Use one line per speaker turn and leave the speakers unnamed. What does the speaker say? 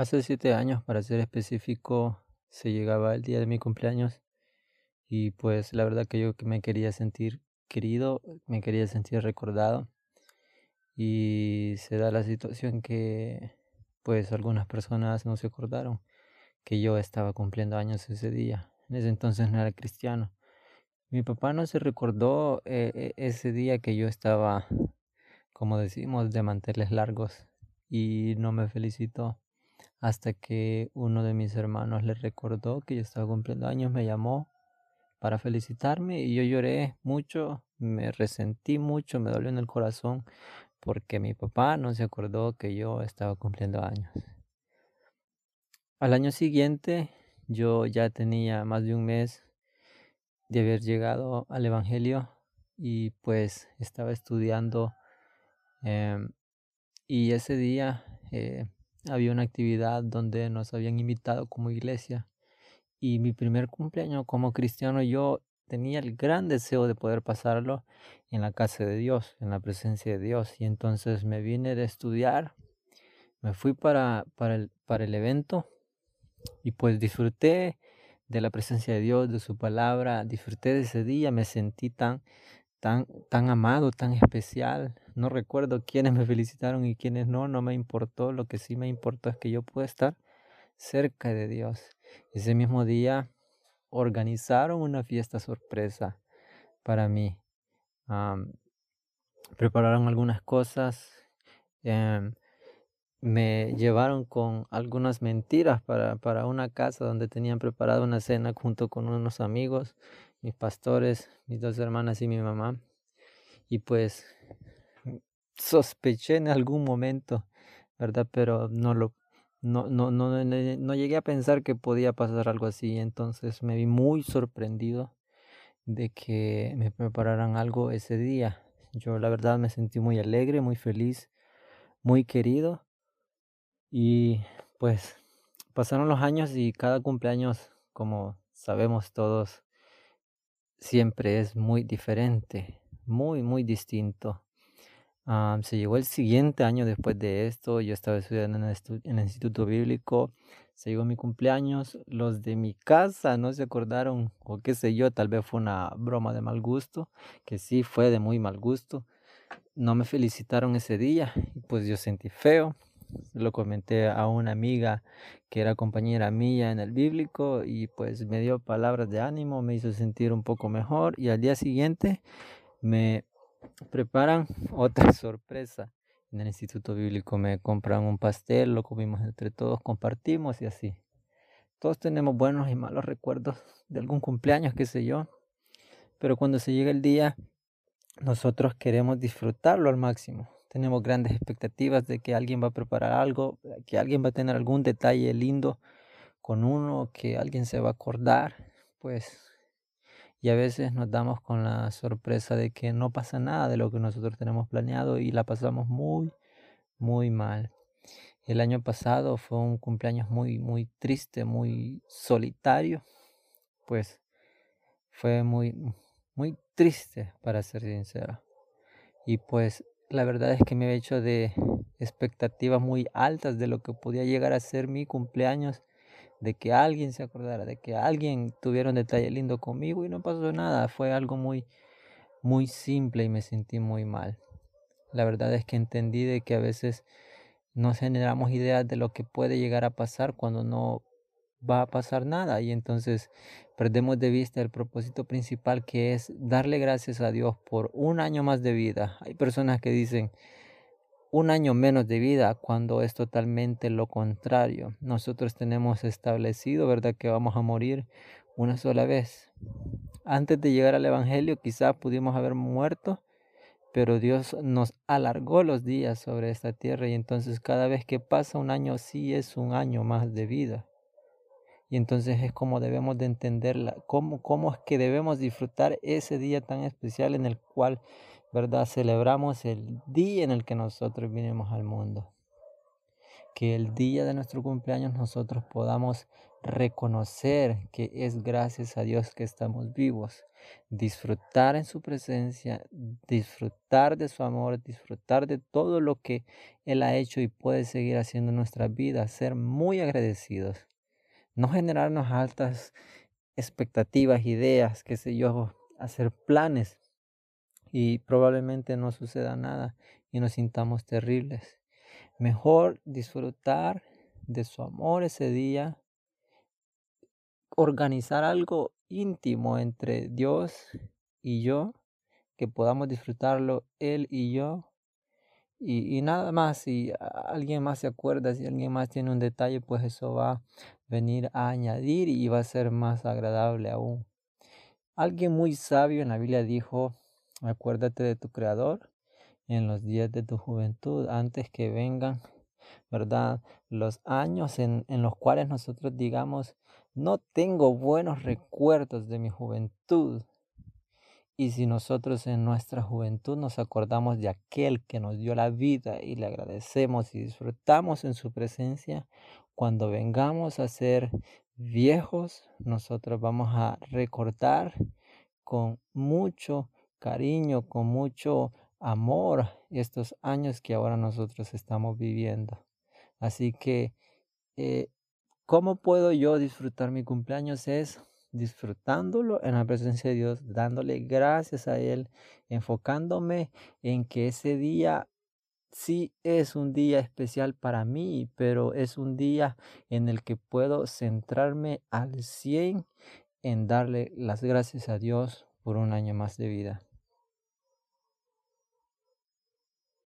Hace siete años, para ser específico, se llegaba el día de mi cumpleaños y pues la verdad que yo me quería sentir querido, me quería sentir recordado y se da la situación que pues algunas personas no se acordaron que yo estaba cumpliendo años ese día. En ese entonces no era cristiano. Mi papá no se recordó eh, e, ese día que yo estaba, como decimos, de manteles largos y no me felicitó hasta que uno de mis hermanos le recordó que yo estaba cumpliendo años, me llamó para felicitarme y yo lloré mucho, me resentí mucho, me dolió en el corazón porque mi papá no se acordó que yo estaba cumpliendo años. Al año siguiente yo ya tenía más de un mes de haber llegado al Evangelio y pues estaba estudiando em, y ese día eh, había una actividad donde nos habían invitado como iglesia y mi primer cumpleaños como cristiano yo tenía el gran deseo de poder pasarlo en la casa de Dios, en la presencia de Dios y entonces me vine de estudiar, me fui para, para, el, para el evento y pues disfruté de la presencia de Dios, de su palabra, disfruté de ese día, me sentí tan, tan, tan amado, tan especial, no recuerdo quiénes me felicitaron y quiénes no, no me importó. Lo que sí me importó es que yo pude estar cerca de Dios. Ese mismo día organizaron una fiesta sorpresa para mí. prepararon algunas cosas. Em, me llevaron con algunas mentiras para, para una casa donde tenían preparado una cena junto con unos amigos, mis pastores, mis dos hermanas y mi mamá. Y pues sospeché en algún momento, ¿verdad? Pero no lo no, no, no, no llegué a pensar que podía pasar algo así. Entonces me vi muy sorprendido de que me prepararan algo ese día. Yo la verdad me sentí muy alegre, muy feliz, muy querido. Y pues pasaron los años y cada cumpleaños, como sabemos todos, siempre es muy diferente, muy, muy distinto se llegó el siguiente año después de esto, yo estaba estudiando en el, Instituto Bíblico, se llegó mi cumpleaños, los de mi casa no se acordaron, o qué sé yo, tal vez fue una broma de mal gusto, que sí fue de muy mal gusto, no me felicitaron ese día, pues yo sentí feo, lo comenté a una amiga que era compañera mía en el bíblico y pues me dio palabras de ánimo, me hizo sentir un poco mejor y al día siguiente me preparan otra sorpresa. En el Instituto Bíblico me compran un pastel, lo comimos entre todos, compartimos y así. Todos tenemos buenos y malos recuerdos de algún cumpleaños, qué sé yo. Pero cuando se llega el día, nosotros queremos disfrutarlo al máximo. Tenemos grandes expectativas de que alguien va a preparar algo, que alguien va a tener algún detalle lindo con uno, que alguien se va a acordar. Pues y a veces nos damos con la sorpresa de que no pasa nada de lo que nosotros tenemos planeado y la pasamos muy, muy mal. El año pasado fue un cumpleaños muy, muy triste, muy solitario, pues fue muy, muy triste para ser sincero. Y pues la verdad es que me he hecho de expectativas muy altas de lo que podía llegar a ser mi cumpleaños de que alguien se acordara, de que alguien tuviera un detalle lindo conmigo y no pasó nada. Fue algo muy, muy simple y me sentí muy mal. La verdad es que entendí de que a veces nos generamos ideas de lo que puede llegar a pasar cuando no va a pasar nada y entonces perdemos de vista el propósito principal que es darle gracias a Dios por un año más de vida. Hay personas que dicen, un año menos de vida cuando es totalmente lo contrario. Nosotros tenemos establecido, ¿verdad?, que vamos a morir una sola vez. Antes de llegar al Evangelio quizás pudimos haber muerto, pero Dios nos alargó los días sobre esta tierra y entonces cada vez que pasa un año sí es un año más de vida. Y entonces es como debemos de entenderla, cómo, cómo es que debemos disfrutar ese día tan especial en el cual ¿verdad? Celebramos el día en el que nosotros vinimos al mundo. Que el día de nuestro cumpleaños nosotros podamos reconocer que es gracias a Dios que estamos vivos, disfrutar en su presencia, disfrutar de su amor, disfrutar de todo lo que Él ha hecho y puede seguir haciendo en nuestra vida, ser muy agradecidos, no generarnos altas expectativas, ideas, qué sé yo, hacer planes y probablemente no suceda nada y nos sintamos terribles. Mejor disfrutar de su amor ese día, organizar algo íntimo entre Dios y yo, que podamos disfrutarlo Él y yo. Y, nada más, si alguien más se acuerda, si alguien más tiene un detalle, pues eso va a venir a añadir y va a ser más agradable aún. Alguien muy sabio en la Biblia dijo, acuérdate de tu Creador en los días de tu juventud, antes que vengan, ¿verdad? Los años en, en los cuales nosotros digamos, no tengo buenos recuerdos de mi juventud. Y si nosotros en nuestra juventud nos acordamos de aquel que nos dio la vida y le agradecemos y disfrutamos en su presencia, cuando vengamos a ser viejos, nosotros vamos a recordar con mucho cariño, con mucho amor estos años que ahora nosotros estamos viviendo. Así que eh, ¿Cómo puedo yo disfrutar mi cumpleaños? Es disfrutándolo en la presencia de Dios, dándole gracias a Él, enfocándome en que ese día sí es un día especial para mí, pero es un día en el que puedo centrarme al 100 en darle las gracias a Dios por un año más de vida.